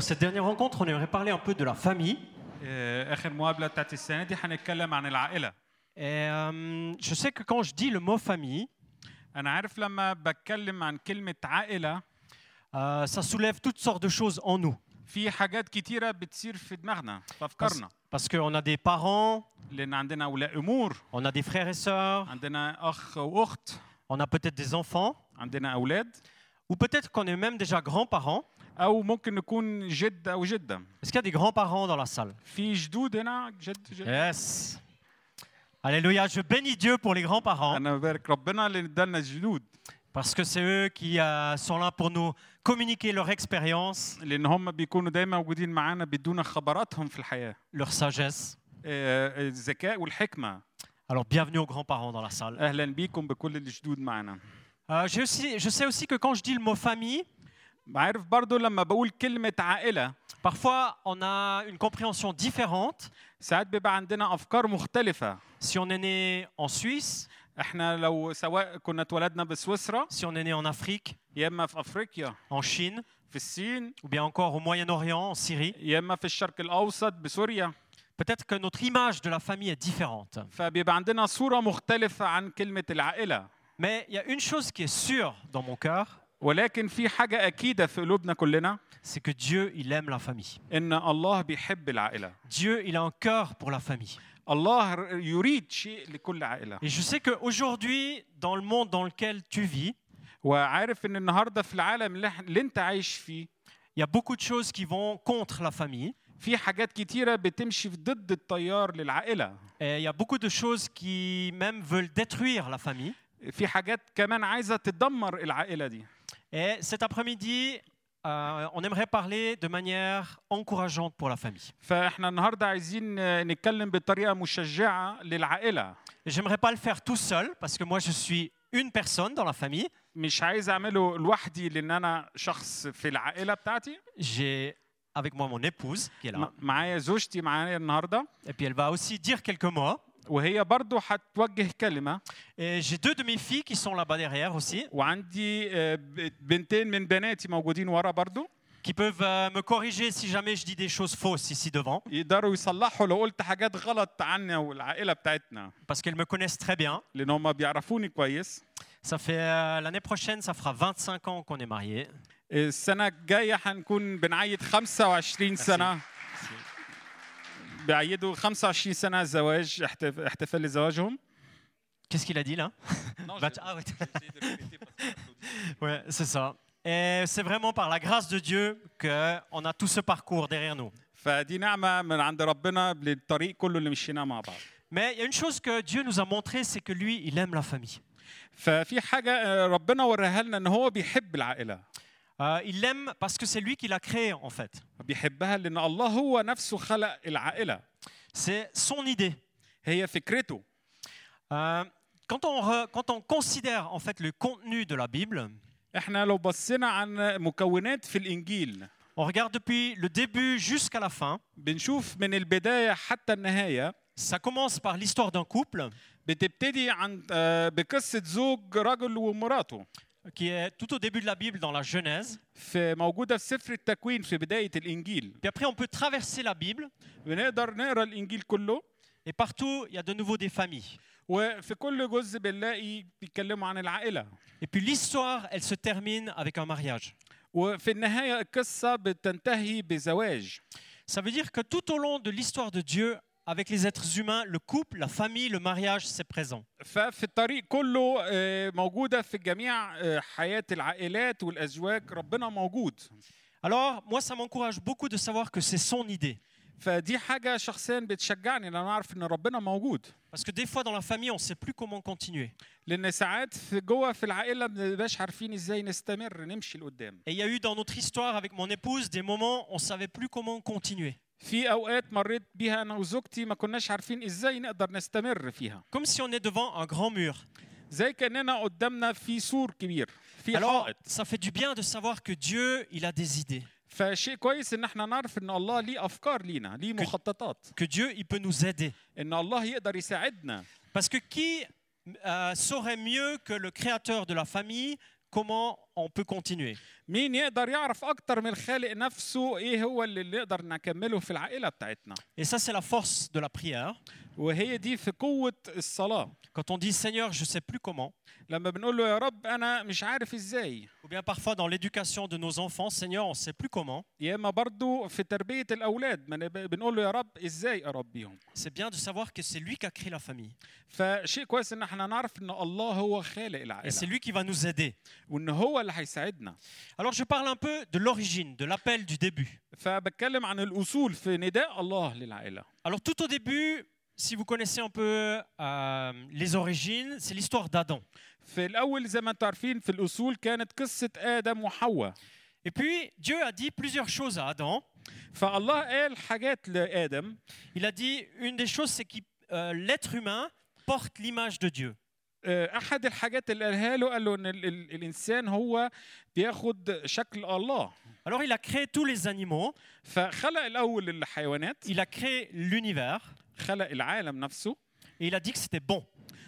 pour cette dernière rencontre, on aimerait parler un peu de la famille. آه، اخر مقابله بتاعت السنه دي هنتكلم عن العائله Et euh, je sais que quand je dis le mot famille, انا عارف لما بتكلم عن كلمه عائله euh, ça soulève toutes sortes de choses en nous. في حاجات كتيره بتصير في دماغنا في افكارنا Parce qu'on a des parents, لان عندنا اولياء امور on a des frères et sœurs, عندنا اخ واخت on a peut-être des enfants, عندنا اولاد ou peut-être qu'on est même déjà grands-parents. او ممكن نكون جد او جده Est-ce qu'il y a des grands-parents dans la salle في جدود هنا جد جد Yes. Alléluia, je bénis Dieu pour les grands-parents, انا ببارك ربنا اللي ادالنا جدود parce que c'est eux qui euh, sont là pour nous communiquer leur expérience, لان هم بيكونوا دايما موجودين معانا بيدونا خبراتهم في الحياه leur sagesse. آه، الذكاء والحكمه Alors bienvenue aux grands-parents dans la salle. اهلا بيكم بكل الجدود معانا Euh, j'ai aussi- je sais aussi que quand je dis le mot famille, عارف برضو لما بقول كلمه عائله parfois on a une compréhension différente. ساعات بيبقى عندنا افكار مختلفه Si on est né en Suisse, إحنا لو سواء كنا اتولدنا بسويسرا si on est né en Afrique, يا اما في افريقيا en Chine, في الصين ou bien encore au Moyen-Orient, en Syrie, يا اما في الشرق الاوسط بسوريا peut-être que notre image de la famille est différente. فبيبقى عندنا صوره مختلفه عن كلمه العائله Mais il y a une chose qui est sûre dans mon cœur, ولكن في حاجة اكيده في قلوبنا كلنا c'est que Dieu, il aime la famille. ان الله بيحب العائله Dieu, il a un cœur pour la famille. الله يريد شيء لكل عائله Et je sais qu'aujourd'hui, dans le monde dans lequel tu vis, وعارف ان النهارده في العالم اللي, انت عايش فيه il y a beaucoup de choses qui vont contre la famille. في حاجات كتيره بتمشي ضد التيار للعائله Et il y a beaucoup de choses qui même veulent détruire la famille. في حاجات كمان عايزه تدمر العائله دي Et cet après-midi, euh, on aimerait parler de manière encourageante pour la famille. فاحنا النهارده عايزين نتكلم بطريقه مشجعه للعائله Et J'aimerais pas le faire tout seul parce que moi je suis une personne dans la famille. مش عايز اعمله لوحدي لان انا شخص في العائله بتاعتي J'ai avec moi mon épouse qui est là. م- معايا زوجتي معايا النهارده Et puis elle va aussi dire quelques mots. وهي برضو هتوجه كلمه Et j'ai deux de mes filles qui sont là-bas derrière aussi, وعندي آه، بنتين من بناتي موجودين ورا برضو qui peuvent euh, me corriger si jamais je dis des choses fausses ici devant, يقدروا يصلحوا لو قلت حاجات غلط عنا والعائله بتاعتنا parce qu'elles me connaissent très bien. لأن هم بيعرفوني كويس Ça fait euh, l'année prochaine, ça fera 25 ans qu'on est mariés. السنة الجايه هنكون بنعيد 25 سنه بيعيدوا 25 سنه زواج احتف- احتفال لزواجهم Qu'est-ce qu'il a dit là Bah, ah ouais. Ouais, c'est ça. Et c'est vraiment par la grâce de Dieu qu'on a tout ce parcours derrière nous. Mais il y a une chose que Dieu nous a montré, c'est que lui, il aime la famille. ففي حاجه آه، ربنا وراها لنا ان هو بيحب العائله Euh, il l'aime parce que c'est lui qui l'a créé en fait. بيحبها لان الله هو نفسه خلق العائله C'est son idée. هي فكرته Euh, quand, on re- quand on considère en fait le contenu de la Bible, احنا لو بصينا عن مكونات في الانجيل on regarde depuis le début jusqu'à la fin. بنشوف من البدايه حتى النهايه Ça commence par l'histoire d'un couple بتبتدي عن آه، بقصه زوج رجل ومراته qui est tout au début de la Bible dans la Genèse. في موجوده في سفر التكوين في بدايه الانجيل Puis après, on peut traverser la Bible بنقدر نقرا الانجيل كله et partout, il y a de nouveau des familles. وفي كل جزء بنلاقي بيتكلموا عن العائله Et puis l'histoire, elle se termine avec un mariage. وفي النهايه القصه بتنتهي بزواج Ça veut dire que tout au long de l'histoire de Dieu, avec les êtres humains, le couple, la famille, le mariage, c'est présent. ففي الطريق كله آه، موجوده في جميع آه، حياه العائلات والازواج ربنا موجود Alors, moi, ça m'encourage beaucoup de savoir que c'est son idée. فدي حاجه شخصيا بتشجعني ان انا اعرف ان ربنا موجود Parce que des fois, dans la famille, on ne sait plus comment continuer. لان ساعات في جوه في العائله ما بنبقاش عارفين ازاي نستمر نمشي لقدام Et il y a eu dans notre histoire avec mon épouse des moments où on ne savait plus comment continuer. في أوقات مريت بها أنا وزوجتي ما كناش عارفين إزاي نقدر نستمر فيها. كوم سي اون اي دوفون ان غران مور زي كأننا قدامنا في سور كبير في حائط. سا في دو بيان دو سافوار كو ديو il a des idées. فشيء كويس إن إحنا نعرف إن الله ليه أفكار لينا ليه مخططات. كو ديو il peut nous aider. إن الله يقدر يساعدنا. باسكو كي سوري mieux que le créateur de la famille comment on peut continuer. مين يقدر يعرف اكتر من الخالق نفسه ايه هو اللي نقدر نكمله في العائله بتاعتنا Et ça, c'est la force de la prière. وهي دي في قوه الصلاه Quand on dit Seigneur, je sais plus comment, لما بنقول له يا رب انا مش عارف ازاي ou bien parfois dans l'éducation de nos enfants, Seigneur, on sait plus comment, يا اما برضو في تربيه الاولاد ما نب- بنقول له يا رب ازاي اربيهم c'est bien de savoir que c'est lui qui a créé la famille. فشيء كويس ان احنا نعرف ان الله هو خالق Et c'est العائله lui qui va nous aider. وان هو اللي هيساعدنا Alors je parle un peu de l'origine, de l'appel du début. فبتكلم عن الاصول في نداء الله للعائله Alors tout au début, si vous connaissez un peu euh, les origines, c'est l'histoire d'Adam. في الاول زي ما انتم عارفين في الاصول كانت قصه ادم وحواء Et puis Dieu a dit plusieurs choses à Adam. فالله قال حاجات لادم Il a dit une des choses, c'est que l'être humain porte l'image de Dieu. آه، أحد الحاجات اللي قالها له قال له إن ال- ال- الإنسان هو بياخد شكل الله. Alors il a créé tous les animaux, فخلق الأول الحيوانات. Il a créé l'univers. خلق العالم نفسه. Et il a dit que c'était bon.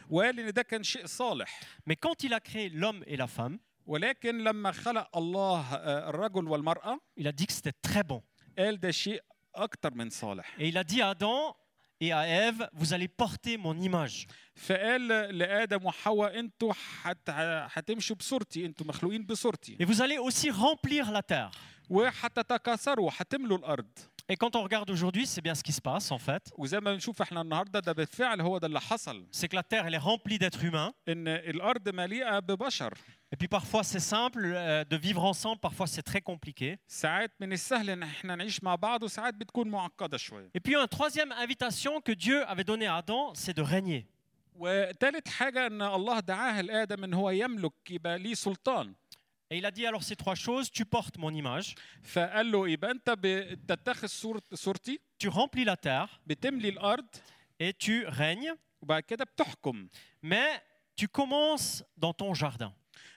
وقال إن ده كان شيء صالح. Mais quand il a créé l'homme et la femme, ولكن لما خلق الله آه، الرجل والمرأة il a dit que c'était très bon. قال ده شيء أكتر من صالح. Et il a dit à Adam et à Ève, vous allez porter mon image. فقال لادم وحواء انتوا حت... هتمشوا بصورتي انتوا مخلوقين بصورتي Et vous allez aussi remplir la terre. وهتتكاثروا هتملوا الارض Et quand on regarde aujourd'hui, c'est bien ce qui se passe en fait. وزي ما بنشوف احنا النهارده ده بالفعل هو ده اللي حصل C'est que la terre, elle est remplie d'êtres humains. ان الارض مليئه ببشر Et puis parfois c'est simple euh, de vivre ensemble, parfois c'est très compliqué. Et puis une troisième invitation que Dieu avait donnée à Adam, c'est de régner. Et il a dit alors ces trois choses, tu portes mon image. Tu remplis la terre. Et tu règnes. Mais tu commences dans ton jardin.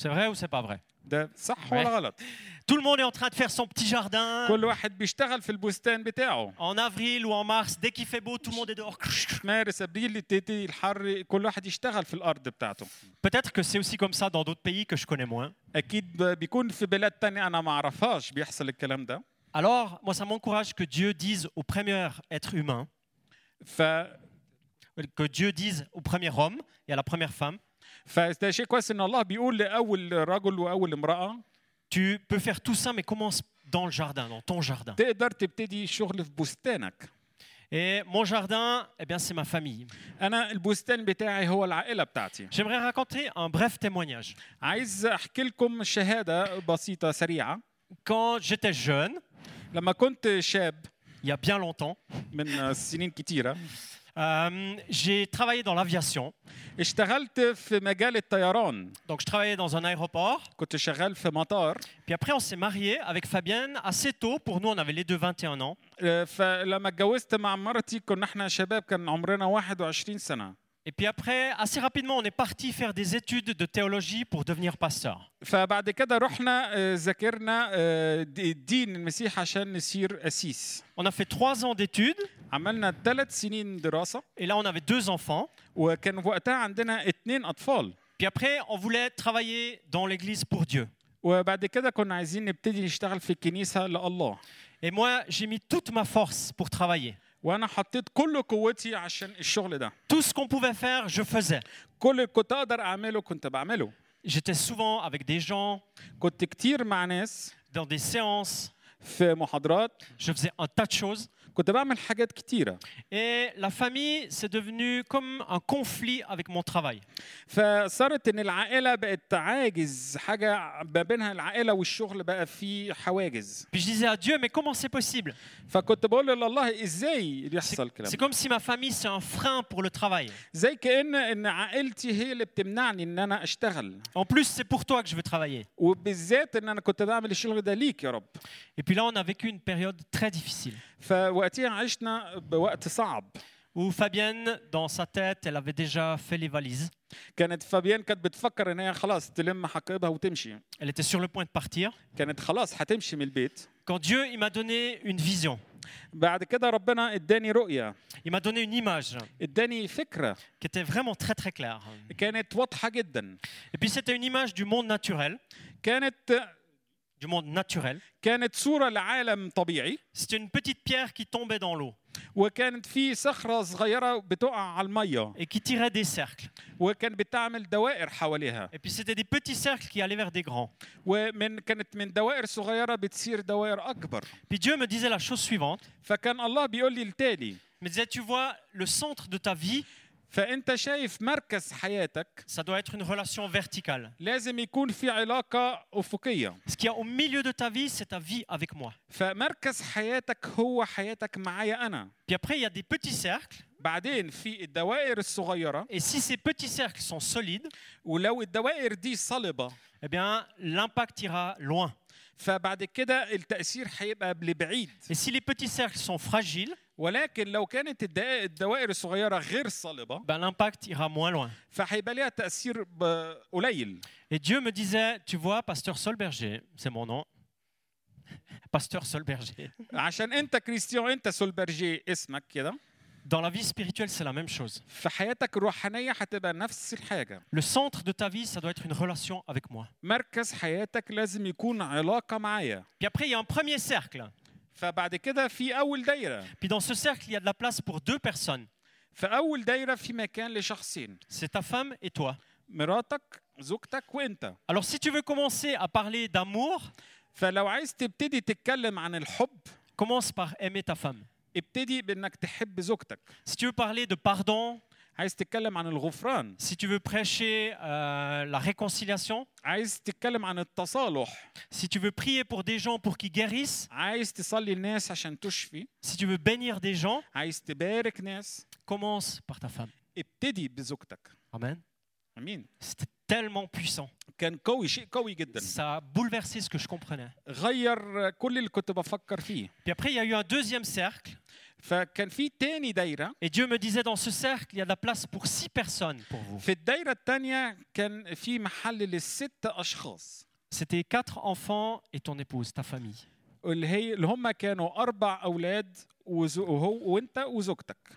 C'est vrai ou c'est pas vrai ده صح Ouais. ولا غلط Tout le monde est en train de faire son petit jardin. كل واحد بيشتغل في البستان بتاعه En avril ou en mars, dès qu'il fait beau, tout le monde est dehors. مارس ابريل تبتدي الحر كل واحد يشتغل في الارض بتاعته Peut-être que c'est aussi comme ça dans d'autres pays que je connais moins. اكيد ب- بيكون في بلاد تانية انا ما اعرفهاش بيحصل الكلام ده Alors, moi, ça m'encourage que Dieu dise au premier être humain, ف que Dieu dise au premier homme et à la première femme, فده شيء كويس ان الله بيقول لاول رجل واول امراه tu peux faire tout ça, mais commence dans le jardin, dans ton jardin. تقدر تبتدي شغل في بستانك Et mon jardin, eh bien, c'est ma famille. أنا البستان بتاعي هو العائله بتاعتي J'aimerais raconter un bref témoignage. عايز احكي لكم شهاده بسيطه سريعه Quand j'étais jeune, لما كنت شاب il y a bien longtemps, من سنين كتيره euh, j'ai travaillé dans l'aviation. اشتغلت في مجال الطيران Donc, je travaillais dans un aéroport. كنت شغال في مطار Puis après, on s'est marié avec Fabienne assez tôt. Pour nous, on avait les deux 21 ans. آه، فلما اتجوزت مع مرتي كنا احنا شباب كان عمرنا 21 سنه Et puis après, assez rapidement, on est parti faire des études de théologie pour devenir pasteur. فبعد كده رحنا آه، ذاكرنا آه، د- الدين المسيح عشان نصير قسيس On a fait trois ans d'études. عملنا ثلاث سنين دراسه Et là, on avait deux enfants. وكان في وقتها عندنا اتنين اطفال Puis après, on voulait travailler dans l'église pour Dieu. وبعد كده كنا عايزين نبتدي نشتغل في الكنيسه لله Et moi, j'ai mis toute ma force pour travailler. وانا حطيت كل قوتي عشان الشغل ده Tout ce qu'on pouvait faire, je faisais. كل اللي كنت اقدر اعمله كنت بعمله J'étais souvent avec des gens, كنت كتير مع ناس dans des séances. في محاضرات Je faisais un tas de choses. كنت بعمل حاجات كتيره Et la famille, c'est devenu comme un conflit avec mon travail. فصارت ان العائله بقت عاجز حاجة ما بينها العائله والشغل بقى في حواجز Puis je disais à Dieu, mais comment c'est possible فكنت بقول لله إزاي بيحصل الكلام c'est comme si ma famille, c'est un frein pour le travail. زي كان ان عائلتي هي اللي بتمنعني ان أنا اشتغل En plus, c'est pour toi que je veux travailler. وبالذات ان أنا كنت بعمل الشغل ده ليك يا رب Et puis là, on a vécu une période très difficile. فوقتها عشنا بوقت صعب où Fabienne, dans sa tête, elle avait déjà fait les valises. كانت فابيان كانت بتفكر ان هي خلاص تلم حقيبها وتمشي Elle était sur le point de partir. كانت خلاص هتمشي من البيت Quand Dieu il m'a donné une vision, بعد كده ربنا اداني رؤيه il m'a donné une image اداني فكره qui était vraiment très très claire. كانت واضحه جدا Et puis c'était une image du monde naturel, كانت du monde naturel. كانت صوره لعالم طبيعي C'était une petite pierre qui tombait dans l'eau وكانت في صخره صغيره بتقع على الميه et qui tirait des cercles. وكان بتعمل دوائر حواليها Et puis c'était des petits cercles qui allaient vers des grands. ومن كانت من دوائر صغيره بتصير دوائر اكبر Puis Dieu me disait la chose suivante. فكان الله بيقول لي التالي Il me disait, tu vois, le centre de ta vie, فانت شايف مركز حياتك ça doit être une relation verticale. لازم يكون في علاقه افقيه Ce qu'il y a au milieu de ta vie, c'est ta vie avec moi. فمركز حياتك هو حياتك معايا أنا Puis après, il y a des petits cercles. بعدين في الدوائر الصغيره Et si ces petits cercles sont solides, ولو الدوائر دي صلبه eh bien, l'impact ira loin. فبعد كده التاثير هيبقى لبعيد Et si les petits cercles sont fragiles, ولكن لو كانت الدقائق- الدوائر الصغيره غير صلبه ben, l'impact ira moins loin. فهيبقى ليها تاثير ب- قليل Et Dieu me disait, tu vois, pasteur Solberger, c'est mon nom. Pasteur Solberger. عشان انت كريستيان انت سولبرجي اسمك كده Dans la vie spirituelle, c'est la même chose. في حياتك الروحانيه هتبقى نفس الحاجه Le centre de ta vie, ça doit être une relation avec moi. مركز حياتك لازم يكون علاقه معايا Puis après, il y a un premier cercle. فبعد كده في اول دايره Puis dans ce cercle, il y a de la place pour deux personnes. في اول دايره في مكان لشخصين C'est ta femme et toi. مراتك زوجتك وانت Alors si tu veux commencer à parler d'amour, فلو عايز تبتدي تتكلم عن الحب commence par aimer ta femme. ابتدي بانك تحب زوجتك Si tu veux parler de pardon, عايز تتكلم عن الغفران si tu veux prêcher euh, la réconciliation, عايز تتكلم عن التصالح si tu veux prier pour des gens pour qu'ils guérissent, عايز تصلي الناس عشان تشفي si tu veux bénir des gens, عايز تبارك ناس commence par ta femme. ابتدي بزوجتك Amen. امين C'était tellement puissant. كان قوي شيء قوي جدا Ça a bouleversé ce que je comprenais. غير كل اللي كنت بفكر فيه Puis après, il y a eu un deuxième cercle. Et Dieu me disait dans ce cercle, il y a de la place pour six personnes pour vous. C'était quatre enfants et ton épouse, ta famille.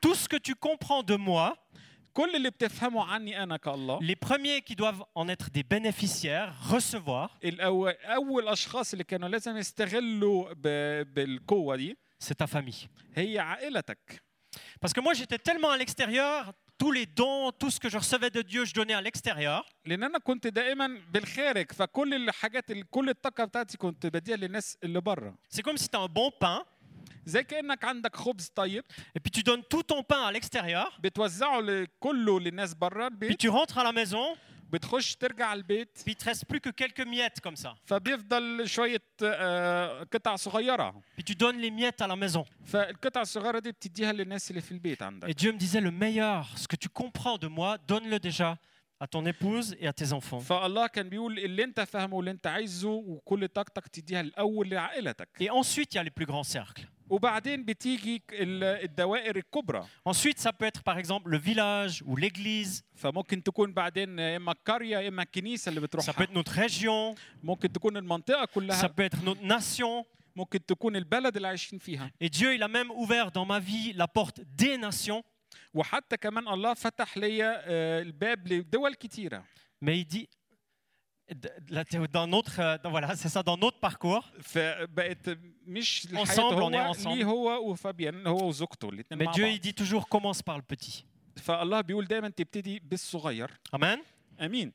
Tout ce que tu comprends de moi, les premiers qui doivent en être des bénéficiaires, recevoir, c'est ta famille. Parce que moi, j'étais tellement à l'extérieur, tous les dons, tout ce que je recevais de Dieu, je donnais à l'extérieur. C'est comme si tu as un bon pain. Et puis tu donnes tout ton pain à l'extérieur. Puis tu rentres à la maison بتخش ترجع البيت puis il te reste plus que quelques miettes comme ça. فبيفضل شويه آه، قطع صغيره Puis tu donnes les miettes à la maison. فالقطع الصغيره دي بتديها للناس اللي في البيت Et عندك Dieu me disait, le meilleur, ce que tu comprends de moi, donne-le déjà à ton épouse et à tes enfants. فالله كان بيقول اللي انت فاهمه واللي انت عايزه وكل طاقتك تديها الاول لعائلتك Et ensuite, il y a les plus grands cercles. وبعدين بتيجي الدوائر الكبرى. Ensuite ça peut être par exemple le village ou l'église. فممكن تكون بعدين إما قرية إما الكنيسه اللي بتروحها. Ça peut être notre région. ممكن تكون المنطقة كلها. Ça peut être notre nation. ممكن تكون البلد اللي عايشين فيها. Et dieu il a même ouvert dans ma vie la porte des nations. وحتى كمان الله فتح ليا آه، الباب لدول كثيره mais il dit dans notre, euh, dans- voilà, c'est ça, dans notre parcours, فبقت مش الحياه Ensemble, on est هو ensemble. ليه هو وفابيان هو وزوجته الاثنين mais مع Dieu, بعض il dit toujours, commence par le petit. فالله بيقول دايما تبتدي بالصغير Amen. امين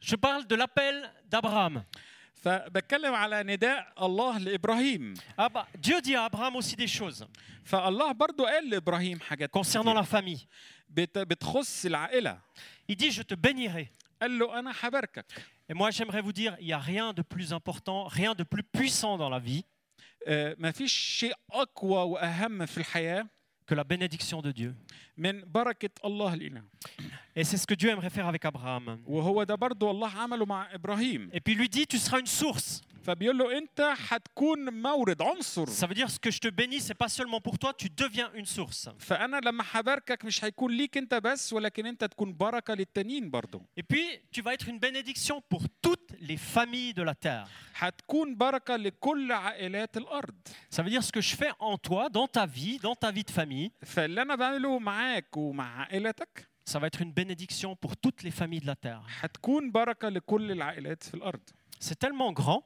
Je parle de l'appel d'Abraham. فبتكلم على نداء الله لابراهيم Ah bah, Dieu dit à Abraham aussi des choses فالله برضو قال لابراهيم حاجات concernant كتير la famille. بت- بتخص العائله Il dit, je te bénirai. Et moi, j'aimerais vous dire, il n'y a rien de plus important, rien de plus puissant dans la vie que la bénédiction de Dieu. Et c'est ce que Dieu aimerait faire avec Abraham. Et puis lui dit, tu seras une source. Ça veut dire ce que je te bénis, c'est pas seulement pour toi, tu deviens une source. Et puis tu vas être une bénédiction pour toutes les familles de la terre. Ça veut dire ce que je fais en toi, dans ta vie, dans ta vie de famille. Ça va être une bénédiction pour toutes les familles de la terre. C'est tellement grand.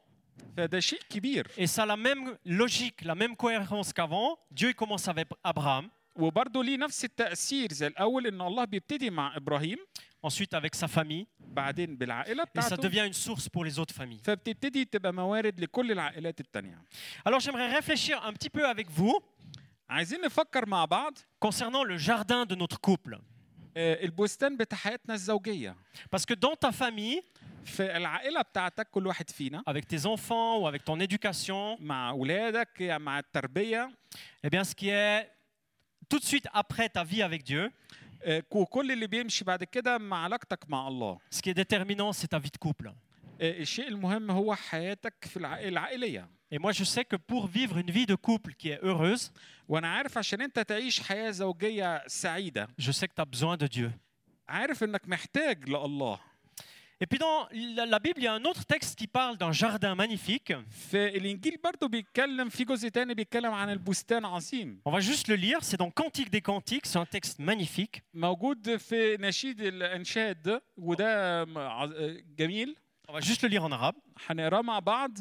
فده شيء كبير et ça a la même logique, la même cohérence qu'avant. Dieu il commence avec Abraham, وبرضه ليه نفس التاثير زي الاول ان الله بيبتدي مع ابراهيم ensuite avec sa famille, بعدين بالعائله et ça بتاعته devient une source pour les autres familles. فبتبتدي تبقى موارد لكل العائلات التانية Alors j'aimerais réfléchir un petit peu avec vous عايزين نفكر مع بعض concernant le jardin de notre couple. آه، البستان بتاع حياتنا الزوجيه Parce que dans ta famille, في العائله بتاعتك كل واحد فينا avec tes enfants ou avec ton éducation, مع اولادك مع التربيه eh bien ce qui est tout de suite après ta vie avec Dieu, آه، وكل اللي بيمشي بعد كده مع علاقتك مع الله ce qui est déterminant, c'est ta vie de couple. آه، الشيء المهم هو حياتك في العائله العائليه Et moi, je sais que pour vivre une vie de couple qui est heureuse, وانا عارف عشان انت تعيش حياه زوجيه سعيده je sais que tu as besoin de Dieu. Et puis dans la la Bible, il y a un autre texte qui parle d'un jardin magnifique. في الانجيل برضو بيتكلم في جزء تاني بيتكلم عن البستان عظيم On va juste le lire, c'est dans Cantique des Cantiques, c'est un texte magnifique. موجود في نشيد الانشاد وده م- عظ- جميل On va juste le lire en arabe. هنقراه مع بعض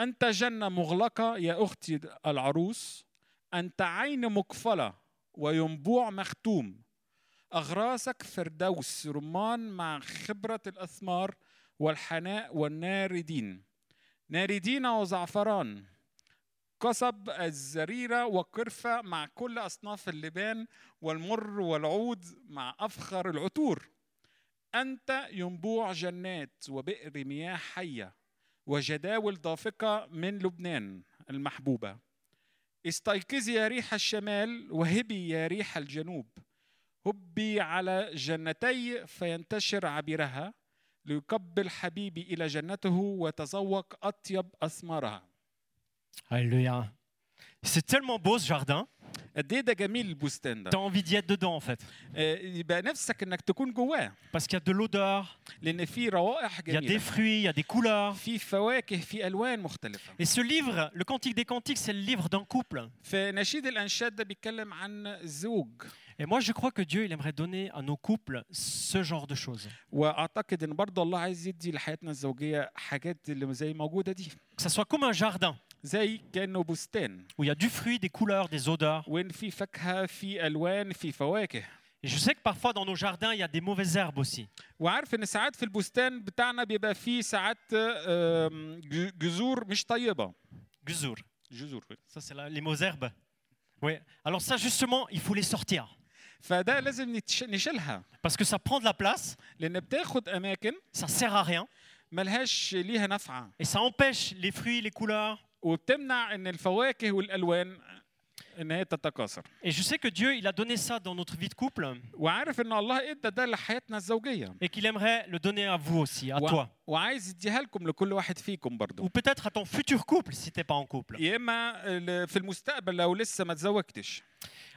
انت جنه مغلقه يا اختي العروس انت عين مقفله وينبوع مختوم اغراسك فردوس رمان مع خبرة الأثمار والحناء والناردين. ناردين وزعفران. قصب الزريرة وقرفة مع كل أصناف اللبان والمر والعود مع أفخر العطور. أنت ينبوع جنات وبئر مياه حية وجداول دافقة من لبنان المحبوبة. استيقظي يا ريح الشمال وهبي يا ريح الجنوب. هبي على جنتي فينتشر عبيرها ليقبل حبيبي إلى جنته وتذوق أطيب أثمارها Alléluia. C'est tellement beau ce jardin. قد إيه ده جميل البستان ده Tu as envie d'y être dedans en fait. آه، يبقى نفسك إنك تكون جواه Parce qu'il y a de l'odeur, لأن في روائح il y a des جميله fruits, il y a des couleurs. في فواكه في ألوان مختلفة Et ce livre, le Cantique des Cantiques, c'est le livre d'un couple. فنشيد الأنشاد ده بيتكلم عن الزوج Et moi, je crois que Dieu, il aimerait donner à nos couples ce genre de choses. واعتقد ان برضه الله عايز يدي لحياتنا الزوجيه حاجات اللي زي موجوده دي Que ça soit comme un jardin زي كانه بستان où il y a du fruit, des couleurs, des odeurs. وين في فاكهه في الوان في فواكه Et je sais que parfois dans nos jardins, il y a des mauvaises herbes aussi. وعارف ان ساعات في البستان بتاعنا بيبقى فيه ساعات آم، ج- جذور مش طيبه Gzour. جذور Ça, c'est la- les mauvaises herbes. Oui. Alors ça, justement, il faut les sortir. فده لازم نشيلها Parce que ça prend de la place, لأن بتاخد أماكن ça sert à rien. ملهاش ليها نفعه Et ça empêche les fruits, les couleurs. وبتمنع إن الفواكه والألوان Et je sais que Dieu, il a donné ça dans notre vie de couple. Et qu'il aimerait le donner à vous aussi, à toi. Ou peut-être à ton futur couple si tu n'es pas en couple.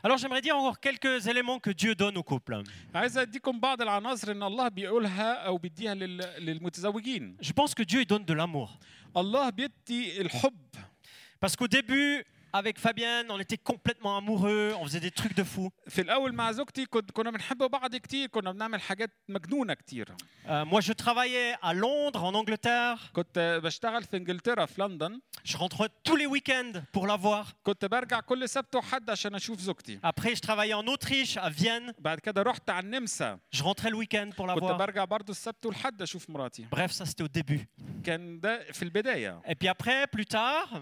Alors j'aimerais dire encore quelques éléments que Dieu donne au couple. Je pense que Dieu il donne de l'amour. Parce qu'au début, avec Fabienne, on était complètement amoureux, on faisait des trucs de fou. في الاول مع زوجتي كنت كنا بنحب بعض كتير كنا بنعمل حاجات مجنونه كتير Euh, moi, je travaillais à Londres, en Angleterre. كنت بشتغل في انجلترا في لندن Je rentrais tous les week-ends pour la voir. كنت برجع كل سبت وحد عشان اشوف زوجتي Après, je travaillais en Autriche, à Vienne. بعد كده رحت على النمسا Je rentrais le week-end pour la كنت voir. برجع برضو السبت والحد اشوف مراتي Bref, ça c'était au début. كان ده في البدايه Et puis après, plus tard,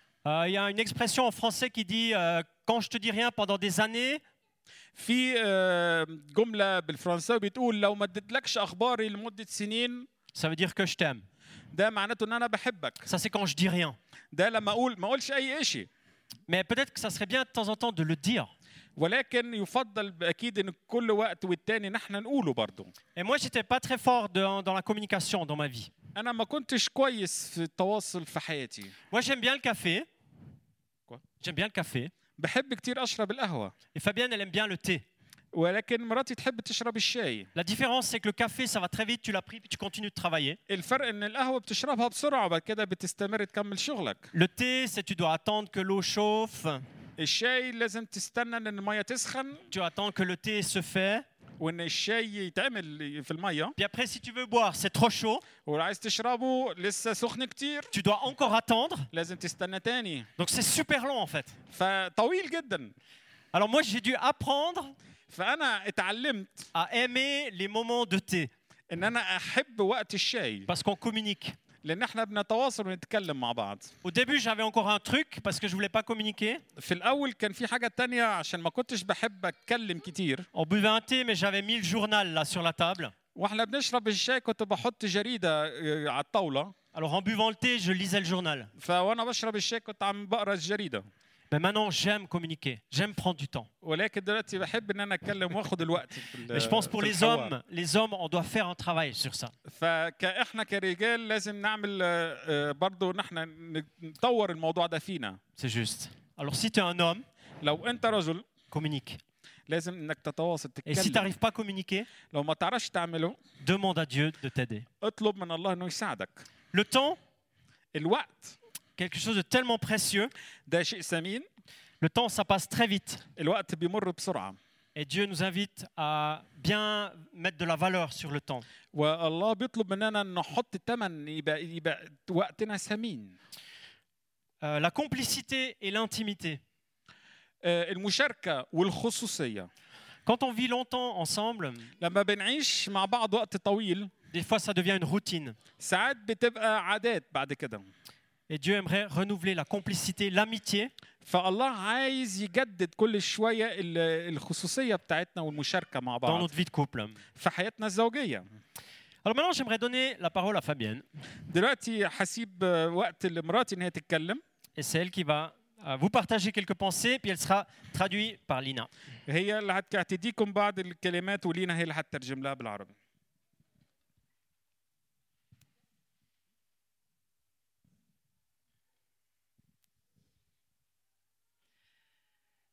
ده برضو موضوع مهم مع الازواج Euh, Il y a une expression en français qui dit euh, Quand je te dis rien pendant des années, في آه، جمله بالفرنساوي بتقول لو ما اديتلكش اخباري لمده سنين ça veut dire que je t'aime. ده معناته ان انا بحبك Ça, c'est quand je dis rien. ده لما اقول ما اقولش اي شيء Mais peut-être que ça serait bien de temps en temps de le dire. ولكن يفضل اكيد ان كل وقت والتاني نحن نقوله برضه Et moi, j'étais pas très fort dans, dans la communication dans ma vie. انا ما كنتش كويس في التواصل في حياتي Moi, j'aime bien le café. Quoi J'aime bien le café. بحب كتير اشرب القهوه Et Fabienne, elle aime bien le thé. ولكن مراتي تحب تشرب الشاي La différence, c'est que le café, ça va très vite, tu l'as pris, puis tu continues de travailler. الفرق ان القهوه بتشربها بسرعه وبعد كده بتستمر تكمل شغلك Le thé, c'est tu dois attendre que l'eau chauffe, الشاي لازم تستنى ان الميه تسخن tu attends que le thé se fait. وان الشاي يتعمل في الميه Puis après, si tu veux boire, c'est trop chaud, ولو عايز تشربه لسه سخن كتير tu dois encore attendre. لازم تستنى تاني Donc c'est super long en fait. فطويل جدا Alors moi, j'ai dû apprendre فانا اتعلمت à aimer les moments de thé ان أنا احب وقت الشاي parce qu'on communique. لأن إحنا بنتواصل ونتكلم مع بعض Au début, j'avais encore un truc parce que je voulais pas communiquer. في الأول كان في حاجة تانية عشان ما كنتش بحب اتكلم كتير On buvait un thé, mais j'avais mis le journal là sur la table. وإحنا بنشرب الشاي كنت بحط جريده آه، على الطاوله Alors en buvant le thé, je lisais le journal. فوانا بشرب الشاي كنت عم بقرا الجريده Mais maintenant, j'aime communiquer, j'aime prendre du temps. Mais je pense pour les hommes, les hommes, on doit faire un travail sur ça. C'est juste. Alors si tu es un homme, communique. Et si tu n'arrives pas à communiquer, demande à Dieu de t'aider. Le temps, quelque chose de tellement précieux. ده شيء ثمين Le temps, ça passe très vite. الوقت بيمر بسرعه Et Dieu nous invite à bien mettre de la valeur sur le temps. والله بيطلب مننا ان نحط ثمن يبقى يبقى وقتنا ثمين Euh, la complicité et l'intimité. آه، المشاركه والخصوصيه Quand on vit longtemps ensemble, لما بنعيش مع بعض وقت طويل des fois ça devient une routine. ساعات بتبقى عادات بعد كده Et Dieu aimerait renouveler la complicité, l'amitié, فالله عايز يجدد كل شويه ال- الخصوصيه بتاعتنا والمشاركه مع dans بعض notre vie de couple. في حياتنا الزوجيه Alors maintenant, j'aimerais donner la parole à Fabienne. دلوقتي هسيب آه، وقت لمراتي ان هي تتكلم Et c'est elle qui va euh, vous partager quelques pensées, puis elle sera traduite par Lina. هي اللي هت- هتديكم بعض الكلمات ولينا هي اللي هتترجم لها بالعربي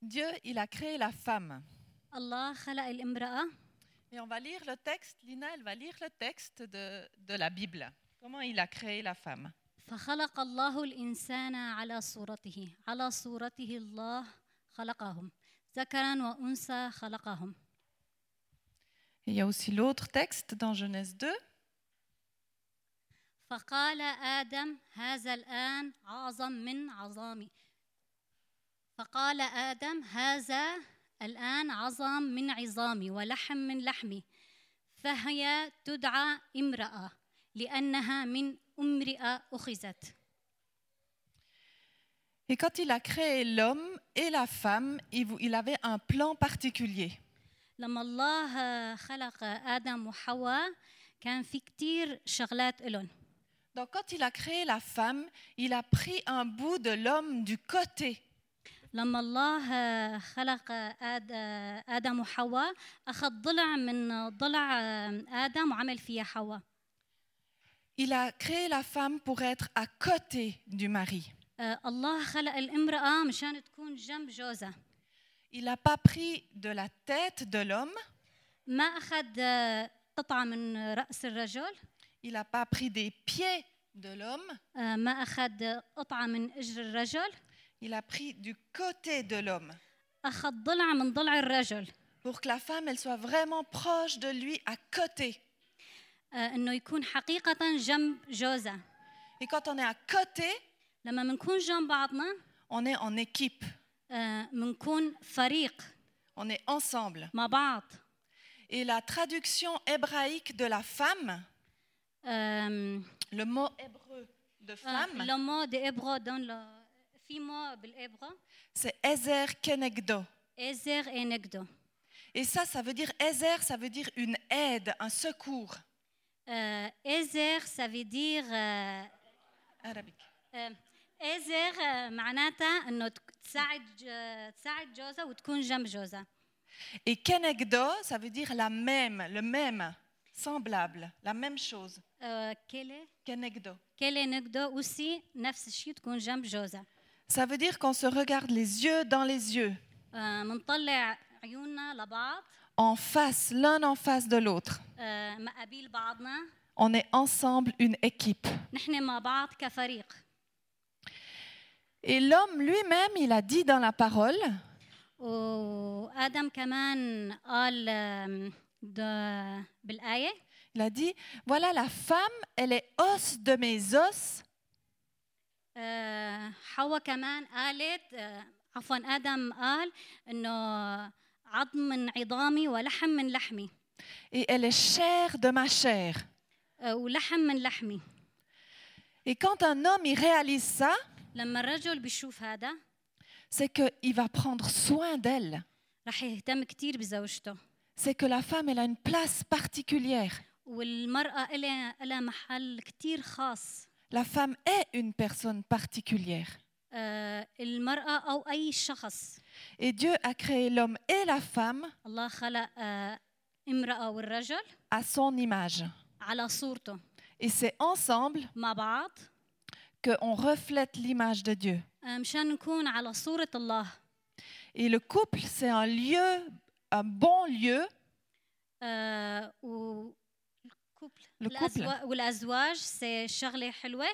Dieu, il a créé la femme. الله خلق الامرأة Et on va lire le texte. Lina, elle va lire le texte de, de la Bible. Comment il a créé la femme. فخلق الله الإنسان على صورته على صورته الله خلقهم ذكرا وأنثى خلقهم Et il y a aussi l'autre texte dans Genèse 2. فقال آدم هذا الآن أعظم من عظامي فقال آدم هذا الآن عظام من عظامي ولحم من لحمي فهي تدعى امرأة لأنها من امرأة أخذت Et quand il a créé l'homme et la femme, il avait un plan particulier. لما الله خلق آدم وحواء كان في كتير شغلات إلهم Donc quand il a créé la femme, il a pris un bout de l'homme du côté. لما الله خلق آد- آدم وحواء أخذ ضلع من ضلع آدم وعمل فيها حواء. Il a créé la femme pour être à côté du mari. آه، الله خلق الامرأة مشان تكون جنب جوزها. Il n'a pas pris de la tête de l'homme, ما أخذ آه، قطعة من رأس الرجل. Il n'a pas pris des pieds de l'homme, آه، ما أخذ قطعة من إجر الرجل. il a pris du côté de l'homme. أخذ ضلع من ضلع الرجل pour que la femme elle soit vraiment proche de lui à côté. آه، إنه يكون حقيقة جنب جوزها Et quand on est à côté, لما منكون جنب بعضنا on est en équipe, آه، منكون فريق on est ensemble. مع بعض Et la traduction hébraïque de la femme, آم، le mot hébreu de آه، femme, le mot de hébreu dans le في مو بالإبغة c'est Ezer Kenegdo. إزر إنجدو Et ça, ça veut dire Ezer, ça veut dire une aide, un secours. آه، إزر ça veut dire آه، Arabique. آه، إزر آه، معناتها إنه تك- تساعد ج- تساعد جوزها وتكون جنب جوزها Et Kenegdo, ça veut dire la même, le même, semblable, la même chose. آه، كيلي Kenegdo. كيلي نجدو aussi نفس الشيء تكون جنب جوزها ça veut dire qu'on se regarde les yeux dans les yeux. En face, l'un en face de l'autre. On est ensemble une équipe. Et l'homme lui-même, il a dit dans la parole. Il a dit, voilà la femme, elle est os de mes os حواء كمان قالت آه، عفوا آدم قال إنه عظم من عظامي ولحم من لحمي et elle est chair de ma chair. آه، ولحم من لحمي Et quand un homme il réalise ça, لما الرجل بيشوف هذا c'est qu'il va prendre soin d'elle. رح يهتم كتير بزوجته C'est que la femme, elle a une place particulière. والمرأة إلها محل كتير خاص La femme est une personne particulière. آه، المرأة أو أي شخص Et Dieu a créé l'homme et la femme الله خلق آه، امرأة والرجل à son image. على صورته Et c'est ensemble مع بعض qu'on reflète l'image de Dieu. آه، مشان نكون على صورة الله Et le couple, c'est un lieu, un bon lieu آه، و الكوبل Le couple. الأزوا- والأزواج سي شغلة حلوة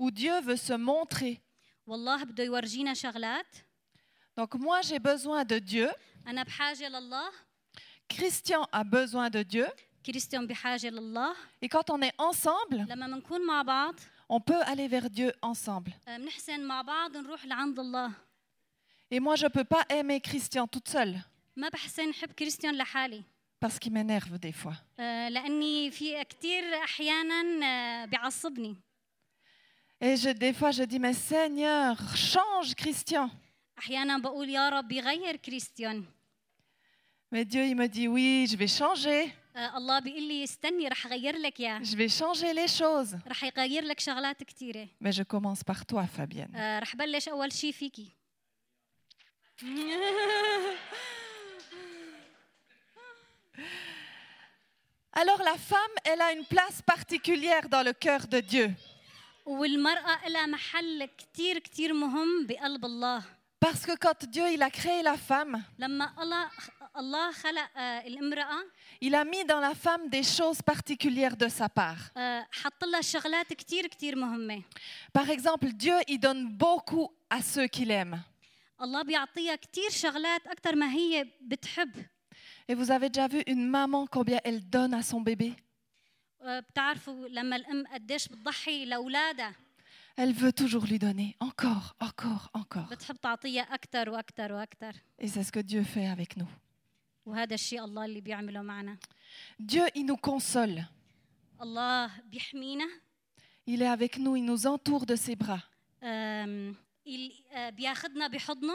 où Dieu veut se montrer. والله بده يورجينا شغلات Donc moi, j'ai besoin de Dieu. أنا بحاجة لله Christian a besoin de Dieu. كريستيان بحاجة لله Et quand on est ensemble, لما بنكون مع بعض on peut aller vers Dieu ensemble. آه، بنحسن مع بعض نروح لعند الله Et moi, je ne peux pas aimer Christian toute seule ما بحسن حب كريستيان لحالي parce qu'il m'énerve des fois. آه، لأني في كتير أحيانا آه، بيعصبني Et je, des fois, je dis, mais Seigneur, change Christian. أحيانا بقول يا رب يغير كريستيان Mais Dieu, il me dit, oui, je vais changer. آه، الله بيقول لي استني رح أغير لك إياه Je vais changer les choses. رح يغير لك شغلات كتيرة Mais je commence par toi, Fabienne. آه، رح بلش أول شي فيكي Alors la femme, elle a une place particulière dans le cœur de Dieu. والمرأة لها محل كتير كتير مهم بقلب الله Parce que quand Dieu, il a créé la femme, لما الله الله خلق آه، الامرأة il a mis dans la femme des choses particulières de sa part. آه، حط لها شغلات كتير كتير مهمة Par exemple, Dieu, il donne beaucoup à ceux qu'il aime. الله بيعطيها كتير شغلات أكتر ما هي بتحب Et vous avez déjà vu une maman combien elle donne à son bébé آه، بتعرفوا لما الأم قديش بتضحي لأولادها Elle veut toujours lui donner encore, encore, encore. بتحب تعطيها أكتر وأكتر وأكتر Et c'est ce que Dieu fait avec nous. وهذا الشيء الله اللي بيعمله معنا Dieu, il nous console. الله بيحمينا Il est avec nous, il nous entoure de ses bras. آم، ال- آه، بياخدنا بحضنه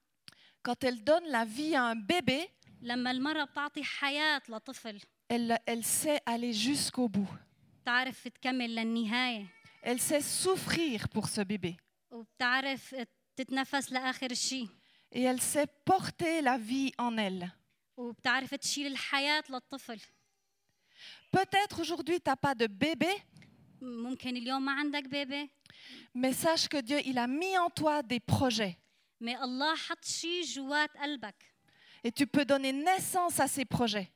quand elle donne la vie à un bébé, لما المرأة بتعطي حياة لطفل elle, elle sait aller jusqu'au bout. بتعرف تكمل للنهاية Elle sait souffrir pour ce bébé. وبتعرف تتنفس لآخر الشيء Et elle sait porter la vie en elle. وبتعرف تشيل الحياة للطفل Peut-être aujourd'hui, tu n'as pas de bébé, ممكن اليوم ما عندك بيبي mais sache que Dieu, il a mis en toi des projets. ما الله حط شيء جوات قلبك Et tu peux donner naissance à ces projets.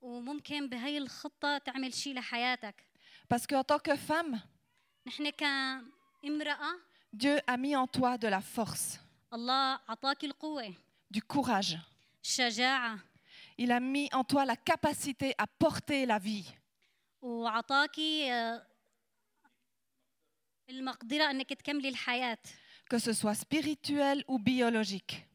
وممكن بهي الخطة تعمل شيء لحياتك Parce qu'en tant que femme, نحن كامرأة Dieu a mis en toi de la force. الله عطاك القوة du courage. الشجاعة Il a mis en toi la capacité à porter la vie. وعطاكي آه، المقدرة انك تكملي الحياة que ce soit spirituel ou biologique.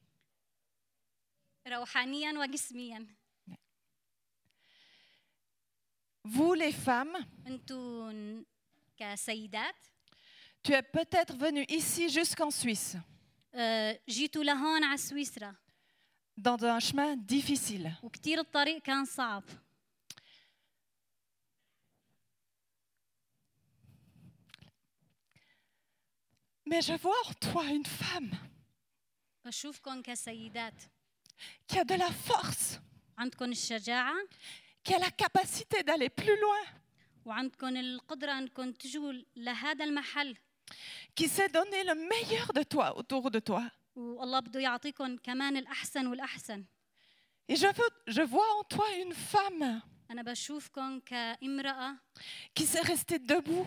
Vous les femmes, tu es peut-être venue ici jusqu'en Suisse. dans un chemin difficile. Mais je vois en toi une femme qui a de la force, qui a la capacité d'aller plus loin, qui sait donner le meilleur de toi autour de toi. Et je, veux, je vois en toi une femme qui sait rester debout.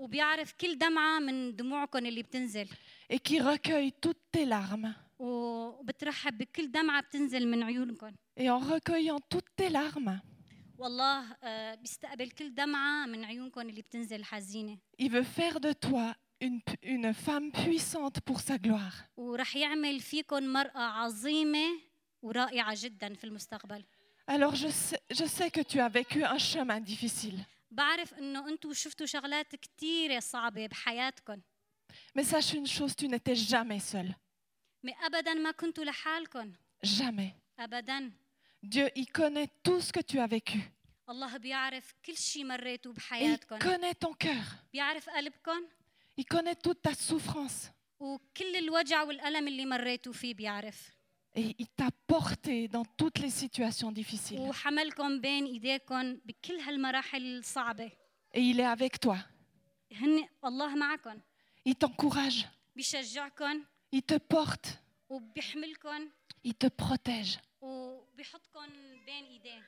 وبيعرف كل دمعة من دموعكم اللي بتنزل et qui recueille toutes tes larmes. وبترحب بكل دمعة بتنزل من عيونكم Et en recueillant toutes tes larmes, والله آه، بيستقبل كل دمعة من عيونكم اللي بتنزل حزينة il veut faire de toi une, une femme puissante pour sa gloire. ورح يعمل فيكم مرأة عظيمة ورائعة جدا في المستقبل Alors je sais, je sais que tu as vécu un chemin difficile. بعرف انه انتم شفتوا شغلات كثيرة صعبة بحياتكم Mais sache une chose, tu n'étais jamais seule. ما ابدا ما كنتوا لحالكم Jamais. ابدا Dieu, il connaît tout ce que tu as vécu. الله بيعرف كل شيء مريتوا Et il بحياتكم connaît ton cœur. بيعرف قلبكم Il connaît toute ta souffrance. وكل الوجع والألم اللي مريتوا فيه بيعرف Et il t'a porté dans toutes les situations difficiles. وحملكم بين ايديكم بكل هالمراحل الصعبة Et il est avec toi. هن الله معكم Il t'encourage. بيشجعكم Il te porte. وبيحملكم Il te protège. وبيحطكم بين ايديه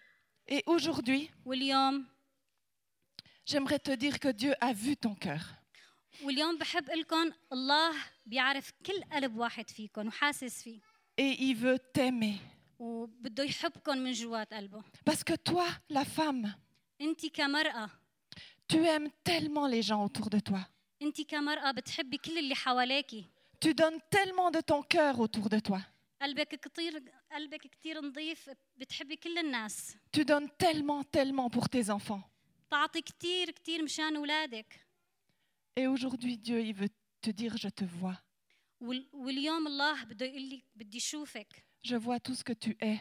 Et aujourd'hui, واليوم j'aimerais te dire que Dieu a vu ton cœur. واليوم بحب لكم الله بيعرف كل قلب واحد فيكم وحاسس فيه et il veut t'aimer. Parce que toi, la femme, tu aimes tellement les gens autour de toi. Tu donnes tellement de ton cœur autour de toi. Tu donnes tellement tellement pour tes enfants. Et aujourd'hui Dieu il veut te dire je te vois. وال- واليوم الله بده يقول لي بدي اشوفك Je vois tout ce que tu es.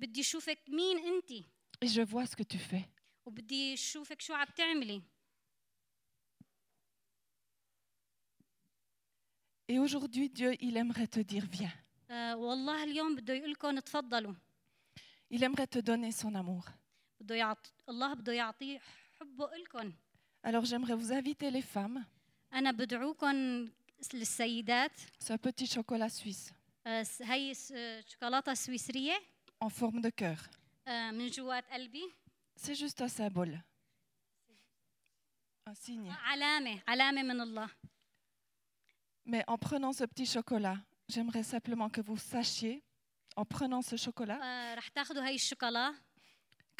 بدي اشوفك مين انت Et je vois ce que tu fais. وبدي اشوفك شو عم تعملي Et aujourd'hui, Dieu, il aimerait te dire, viens. آه والله اليوم بده يقول لكم تفضلوا Il aimerait te donner son amour. بده يعطي الله بده يعطي حبه لكم Alors j'aimerais vous inviter les femmes, انا بدعوكم للسيدات ce petit chocolat suisse آه، س- هي س- آه، شوكولاته سويسريه en forme de cœur. آه، من جوات قلبي C'est juste un symbole. Un signe. علامه علامه من الله Mais en prenant ce petit chocolat, j'aimerais simplement que vous sachiez, en prenant ce chocolat, آه، رح تاخذوا هي الشوكولا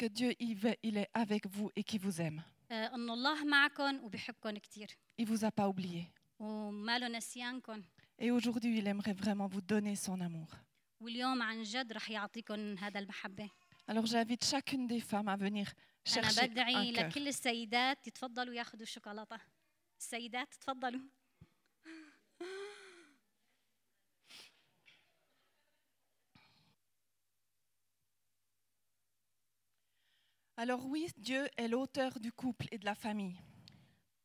que Dieu, il va- il est avec vous et qu'il vous aime. آه، انه الله معكم وبيحبكم كثير Il vous a pas oublié. وماله نسيانكم Et aujourd'hui, il aimerait vraiment vous donner son amour. واليوم عن جد رح يعطيكم هذا المحبه Alors j'invite chacune des femmes à venir انا chercher بدعي un cœur. لكل السيدات يتفضلوا ياخذوا الشوكولاته السيدات تفضلوا Alors oui, Dieu est l'auteur du couple et de la famille.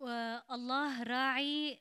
والله راعي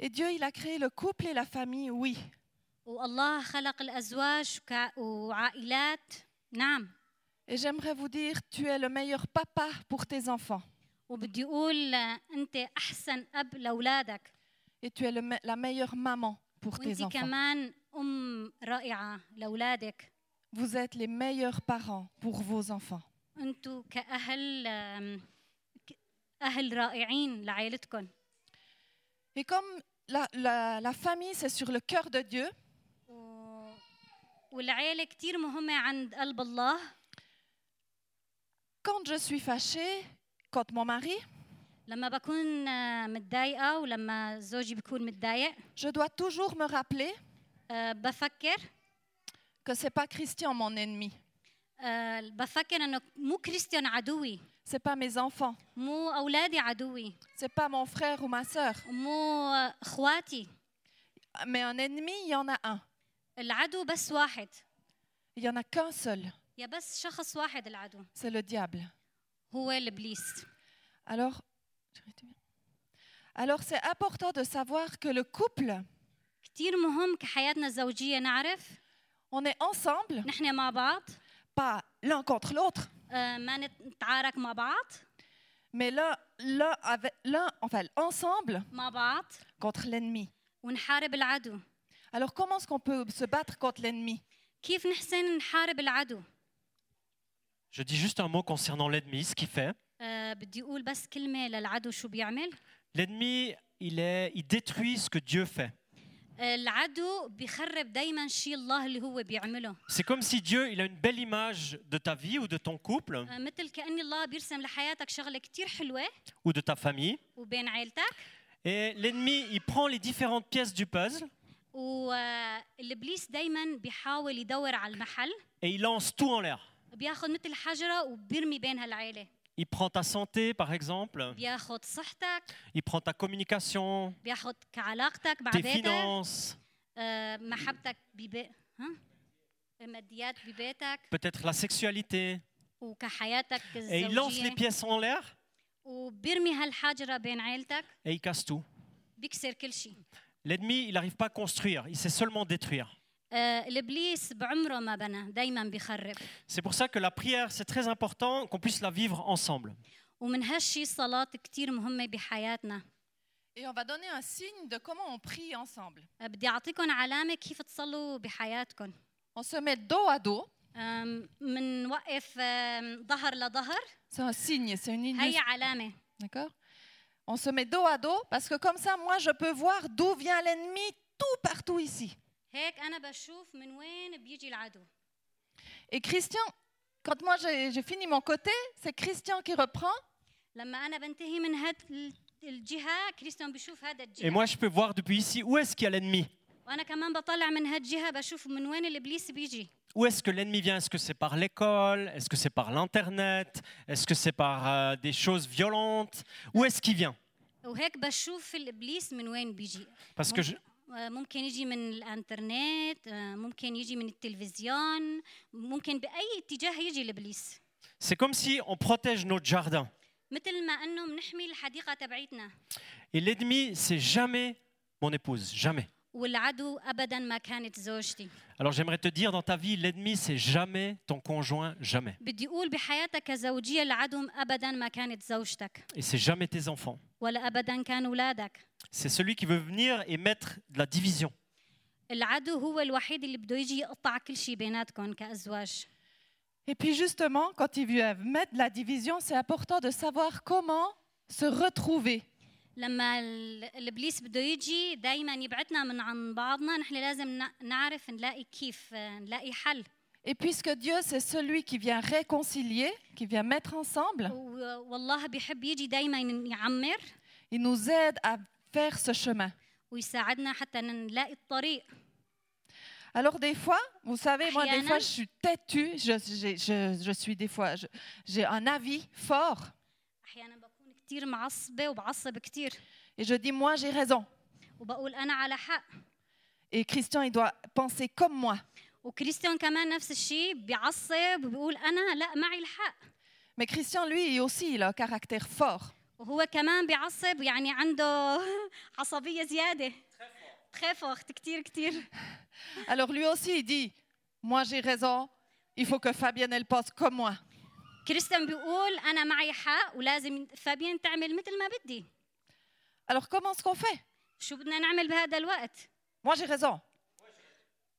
Et Dieu, il a créé le couple et la famille, oui, والله خلق الأزواج وكا- وعائلات نعم Et j'aimerais vous dire, tu es le meilleur papa pour tes enfants. وبدي أقول آه، أنت أحسن أب لأولادك Et tu es le me- la meilleure maman pour tes وأنت enfants. كمان أم رائعة لأولادك Vous êtes les meilleurs parents pour vos enfants. أنتوا كأهل آم، ك- أهل رائعين لعائلتكم Et comme la, la- la famille, c'est sur le cœur de Dieu, و- والعيلة كتير مهمة عند قلب الله quand je suis fâchée, quand mon mari, لما بكون آه، متضايقة ولما زوجي بيكون متضايق je dois toujours me rappeler آه، بفكر que c'est pas Christian mon ennemi, آه، بفكر انه مو كريستيان عدوي c'est pas mes enfants, مو اولادي عدوي c'est pas mon frère ou ma sœur, مو آه، اخواتي mais un ennemi, il y en a un. العدو بس واحد Il y en a qu'un seul, يا بس شخص واحد العدو c'est le diable. هو الابليس Alors, alors c'est important de savoir que le couple, كتير مهم كحياتنا الزوجية نعرف on est ensemble, نحن مع بعض pas l'un contre l'autre, آه، ما نتعارك مع بعض mais l'un, l'un avec l'un, enfin ensemble مع بعض contre l'ennemi. ونحارب العدو Alors comment est-ce qu'on peut se battre contre l'ennemi كيف نحسن نحارب العدو Je dis juste un mot concernant l'ennemi, ce qu'il fait. آه، بدي اقول بس كلمة للعدو شو بيعمل L'ennemi, il, est, il détruit ce que Dieu fait. C'est comme si Dieu, il a une belle image de ta vie ou de ton couple آه، مثل كأن الله بيرسم لحياتك شغلة كتير حلوة ou de ta famille. Et l'ennemi, il prend les différentes pièces du puzzle والابليس دايما بيحاول يدور على المحل et il lance tout en l'air. Il prend ta santé, par exemple. Il prend ta communication. Tes finances. Peut-être la sexualité. Et il lance les pièces en l'air. Et il casse tout. L'ennemi, il n'arrive pas à construire, il sait seulement détruire. C'est pour ça que la prière, c'est très important qu'on puisse la vivre ensemble. Et on va donner un signe de comment on prie ensemble. On se met dos à dos. C'est un signe, c'est une illustration. D'accord? On se met dos à dos parce que comme ça, moi, je peux voir d'où vient l'ennemi tout partout ici. هيك أنا بشوف من وين بيجي العدو Et Christian, quand moi j'ai j'ai fini mon côté, c'est Christian qui reprend. لما أنا بنتهي من هاد ال- الجهة كريستيان بشوف هذا Et الجهة moi, je peux voir depuis ici où est-ce qu'il y a l'ennemi. وأنا كمان بطلع من هاد الجهة بشوف من وين الإبليس بيجي Où est-ce que l'ennemi vient Est-ce que c'est par l'école Est-ce que c'est par l'Internet Est-ce que c'est par euh, des choses violentes Où est-ce qu'il vient وهيك بشوف الإبليس من وين بيجي Parce que je, آه، ممكن يجي من الانترنت آه، ممكن يجي من التلفزيون ممكن باي اتجاه يجي الابليس c'est comme si on protège notre jardin. مثل ما انه بنحمي الحديقه تبعيتنا Et l'ennemi, c'est jamais mon épouse, jamais. والعدو ابدا ما كانت زوجتي Alors j'aimerais te dire, dans ta vie, l'ennemi, c'est jamais ton conjoint, jamais. بدي اقول بحياتك كزوجيه العدو ابدا ما كانت زوجتك Et c'est jamais tes enfants. ولا ابدا كان اولادك C'est celui qui veut venir et mettre de la division. العدو هو الوحيد اللي بده يجي يقطع كل شيء بيناتكم كأزواج Et puis justement, quand il veut mettre de la division, c'est important de savoir comment se retrouver. لما ال- الإبليس بده يجي دائما يبعدنا من عن بعضنا نحن لازم نعرف نلاقي كيف نلاقي حل Et puisque Dieu, c'est celui qui vient réconcilier, qui vient mettre ensemble, il nous aide à faire ce chemin. Alors des fois, vous savez, moi des fois je suis têtue, je, je, je, je suis des fois, j'ai un avis fort. Et je dis, moi j'ai raison. Et Christian, il doit penser comme moi. وكريستيان كمان نفس الشيء بيعصب وبيقول انا لا معي الحق Mais Christian lui aussi il a un caractère fort. وهو كمان بيعصب يعني عنده عصبيه زياده très forte كثير كثير Alors lui aussi il dit moi j'ai raison, il faut que Fabienne elle pense comme moi. كريستيان بيقول انا معي حق ولازم فابين تعمل مثل ما بدي Alors comment est-ce qu'on fait شو بدنا نعمل بهذا الوقت Moi j'ai raison.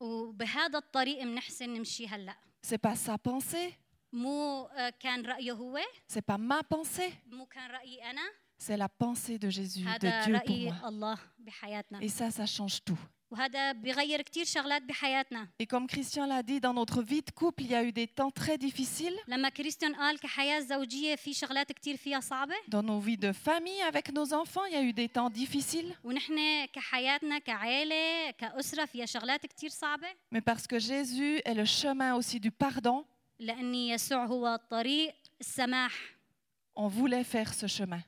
وبهذا الطريق بنحسن نمشي هلا C'est pas sa pensée, مو آه، كان رايه هو c'est pas ma pensée, مو كان رايي انا c'est la pensée de Jésus, de هذا Dieu pour راي moi. الله بحياتنا Et ça, ça change tout. Et comme Christian l'a dit, dans notre vie de couple, il y a eu des temps très difficiles. Dans nos vies de famille, avec nos enfants, il y a eu des temps difficiles. Mais parce que Jésus est le chemin aussi du pardon. On voulait faire ce chemin.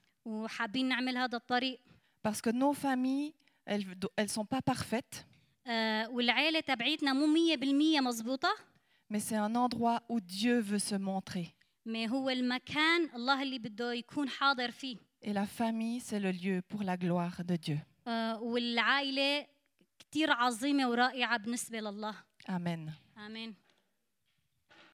Parce que nos familles elles ne sont pas parfaites, آه والعائلة تبعيتنا مو مية بالمية مزبوطة mais c'est un endroit où Dieu veut se montrer. ما هو المكان الله اللي بده يكون حاضر فيه Et la famille, c'est le lieu pour la gloire de Dieu. آه والعائلة كتير عظيمة ورائعة بالنسبة لله Amen. آمين